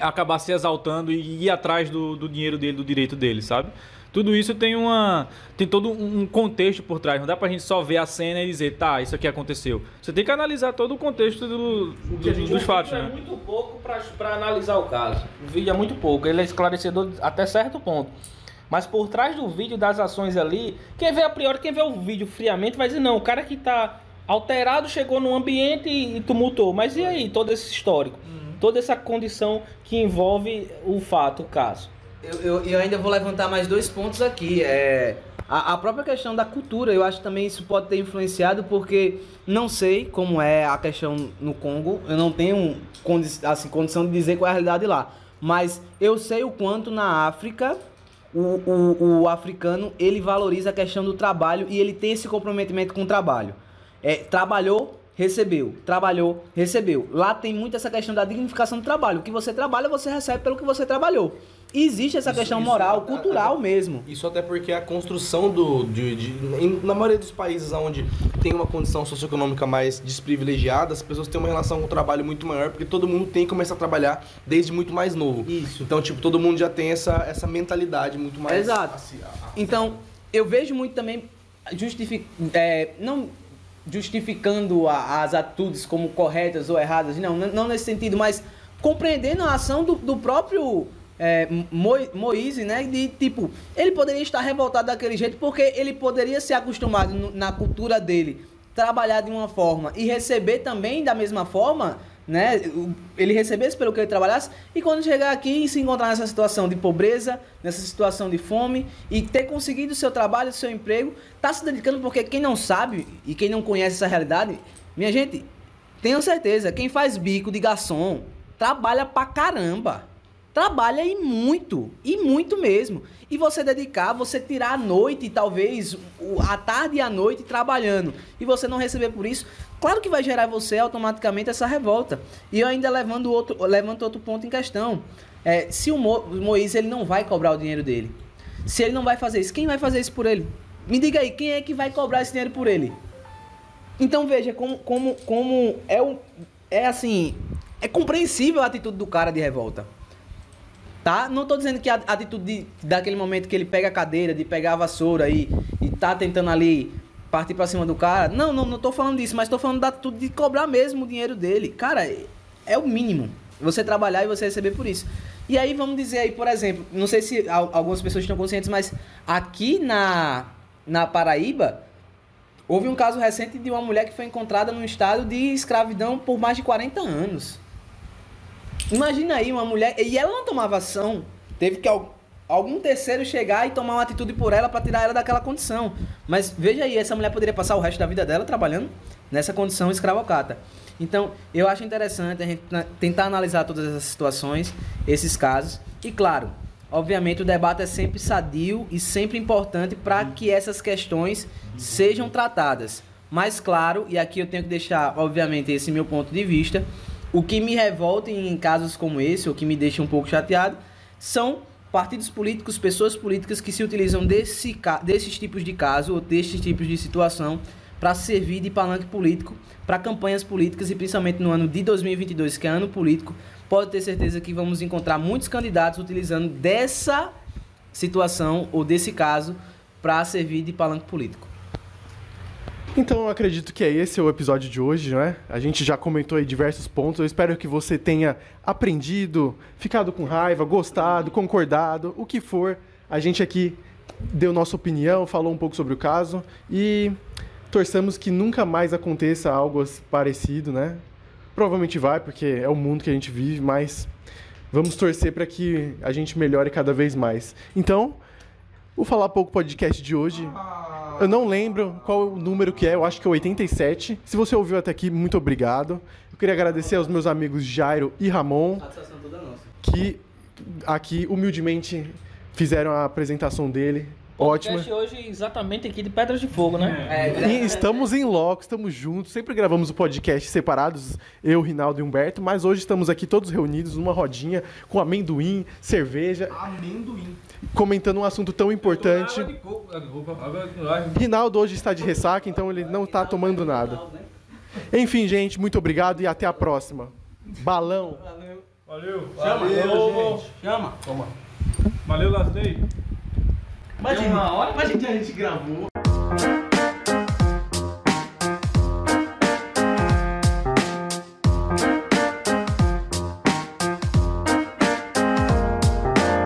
acabar se exaltando e ir atrás do, do dinheiro dele, do direito dele, sabe? Tudo isso tem uma tem todo um contexto por trás. Não dá pra gente só ver a cena e dizer, tá, isso aqui aconteceu. Você tem que analisar todo o contexto do, do, dos fatos, é né? muito pouco para analisar o caso. O vídeo é muito pouco. Ele é esclarecedor até certo ponto. Mas por trás do vídeo, das ações ali, quem vê a priori, quem vê o vídeo friamente, vai dizer, não, o cara que tá alterado chegou num ambiente e tumultou. Mas e aí, todo esse histórico? Toda essa condição que envolve o fato, o caso. Eu, eu, eu ainda vou levantar mais dois pontos aqui. É, a, a, própria questão da cultura, eu acho que também isso pode ter influenciado, porque não sei como é a questão no Congo, eu não tenho condi assim, condição de dizer qual é a realidade lá. Mas eu sei o quanto na África o, o, o africano ele valoriza a questão do trabalho e ele tem esse comprometimento com o trabalho. É, trabalhou, recebeu, trabalhou, recebeu. Lá tem muito essa questão da dignificação do trabalho. O que você trabalha, você recebe pelo que você trabalhou. Existe essa Isso- questão isso moral, cultural até- mesmo. Isso até porque a construção do. De, de- em- na maioria dos países onde tem uma condição socioeconômica mais desprivilegiada, as pessoas têm uma relação com o trabalho muito maior, porque todo mundo tem que começar a trabalhar desde muito mais novo. Isso. Então, tipo, todo mundo já tem essa, essa mentalidade muito mais. Exato. assim, a- a- Então, eu vejo muito também justifi é, não justificando a- as atitudes como corretas ou erradas, não, não nesse sentido, mas compreendendo a ação do, do próprio é, Mo- Moise, né? De tipo, ele poderia estar revoltado daquele jeito porque ele poderia ser acostumado no- na cultura dele, trabalhar de uma forma e receber também da mesma forma, né? Ele recebesse pelo que ele trabalhasse e quando chegar aqui e se encontrar nessa situação de pobreza, nessa situação de fome e ter conseguido o seu trabalho, o seu emprego, tá se dedicando porque quem não sabe e quem não conhece essa realidade, minha gente, tenham certeza, quem faz bico de garçom trabalha pra caramba. Trabalha e muito, e muito mesmo. E você dedicar, você tirar a noite, talvez a tarde e a noite trabalhando, e você não receber por isso, claro que vai gerar você automaticamente essa revolta. E eu ainda levando outro, levanto outro ponto em questão. É, se o, Mo, o Moisés ele não vai cobrar o dinheiro dele, se ele não vai fazer isso, quem vai fazer isso por ele? Me diga aí, quem é que vai cobrar esse dinheiro por ele? Então veja como, como, como é, um, é assim, é compreensível a atitude do cara de revolta. Tá? Não tô dizendo que a atitude de- daquele momento que ele pega a cadeira, de pegar a vassoura e, e tá tentando ali partir pra cima do cara. Não, não, não tô falando disso, mas tô falando da atitude de cobrar mesmo o dinheiro dele. Cara, é- é o mínimo. Você trabalhar e você receber por isso. E aí vamos dizer aí, por exemplo, não sei se al- algumas pessoas estão conscientes, mas aqui na, na Paraíba, houve um caso recente de uma mulher que foi encontrada num estado de escravidão por mais de 40 anos. Imagina aí uma mulher. E ela não tomava ação. Teve que al- algum terceiro chegar e tomar uma atitude por ela para tirar ela daquela condição. Mas veja aí, essa mulher poderia passar o resto da vida dela trabalhando nessa condição escravocrata. Então, eu acho interessante a gente na- tentar analisar todas essas situações, esses casos. E claro, obviamente o debate é sempre sadio e sempre importante para que essas questões sejam tratadas. Mas claro, e aqui eu tenho que deixar, obviamente, esse meu ponto de vista, o que me revolta em casos como esse, ou que me deixa um pouco chateado, são partidos políticos, pessoas políticas que se utilizam desse, desses tipos de caso ou desses tipos de situação para servir de palanque político para campanhas políticas e principalmente no ano de 2022, que é ano político, pode ter certeza que vamos encontrar muitos candidatos utilizando dessa situação ou desse caso para servir de palanque político. Então eu acredito que é esse o episódio de hoje, não é? A gente já comentou aí diversos pontos. Eu espero que você tenha aprendido, ficado com raiva, gostado, concordado, o que for. A gente aqui deu nossa opinião, falou um pouco sobre o caso e torçamos que nunca mais aconteça algo parecido, né? Provavelmente vai, porque é o mundo que a gente vive, mas vamos torcer para que a gente melhore cada vez mais. Então, o Falar Pouco Podcast de hoje eu não lembro qual o número que é, eu acho que é 87. Se você ouviu até aqui, muito obrigado. Eu queria agradecer aos meus amigos Jairo e Ramon, Satisfação toda nossa. que aqui humildemente fizeram a apresentação dele Ótima. Podcast hoje exatamente aqui de Pedras de Fogo, né? E estamos em loco, estamos juntos. Sempre gravamos o podcast separados, eu, Rinaldo e Humberto, mas hoje estamos aqui todos reunidos numa rodinha com amendoim, cerveja, Amendoim. Comentando um assunto tão importante. Rinaldo hoje está de ressaca, então ele não está tomando nada. Enfim, gente, muito obrigado e até a próxima. Balão. Valeu. Valeu, gente. Chama. Toma. Valeu, Lastei. Imagina, imagina que a gente gravou.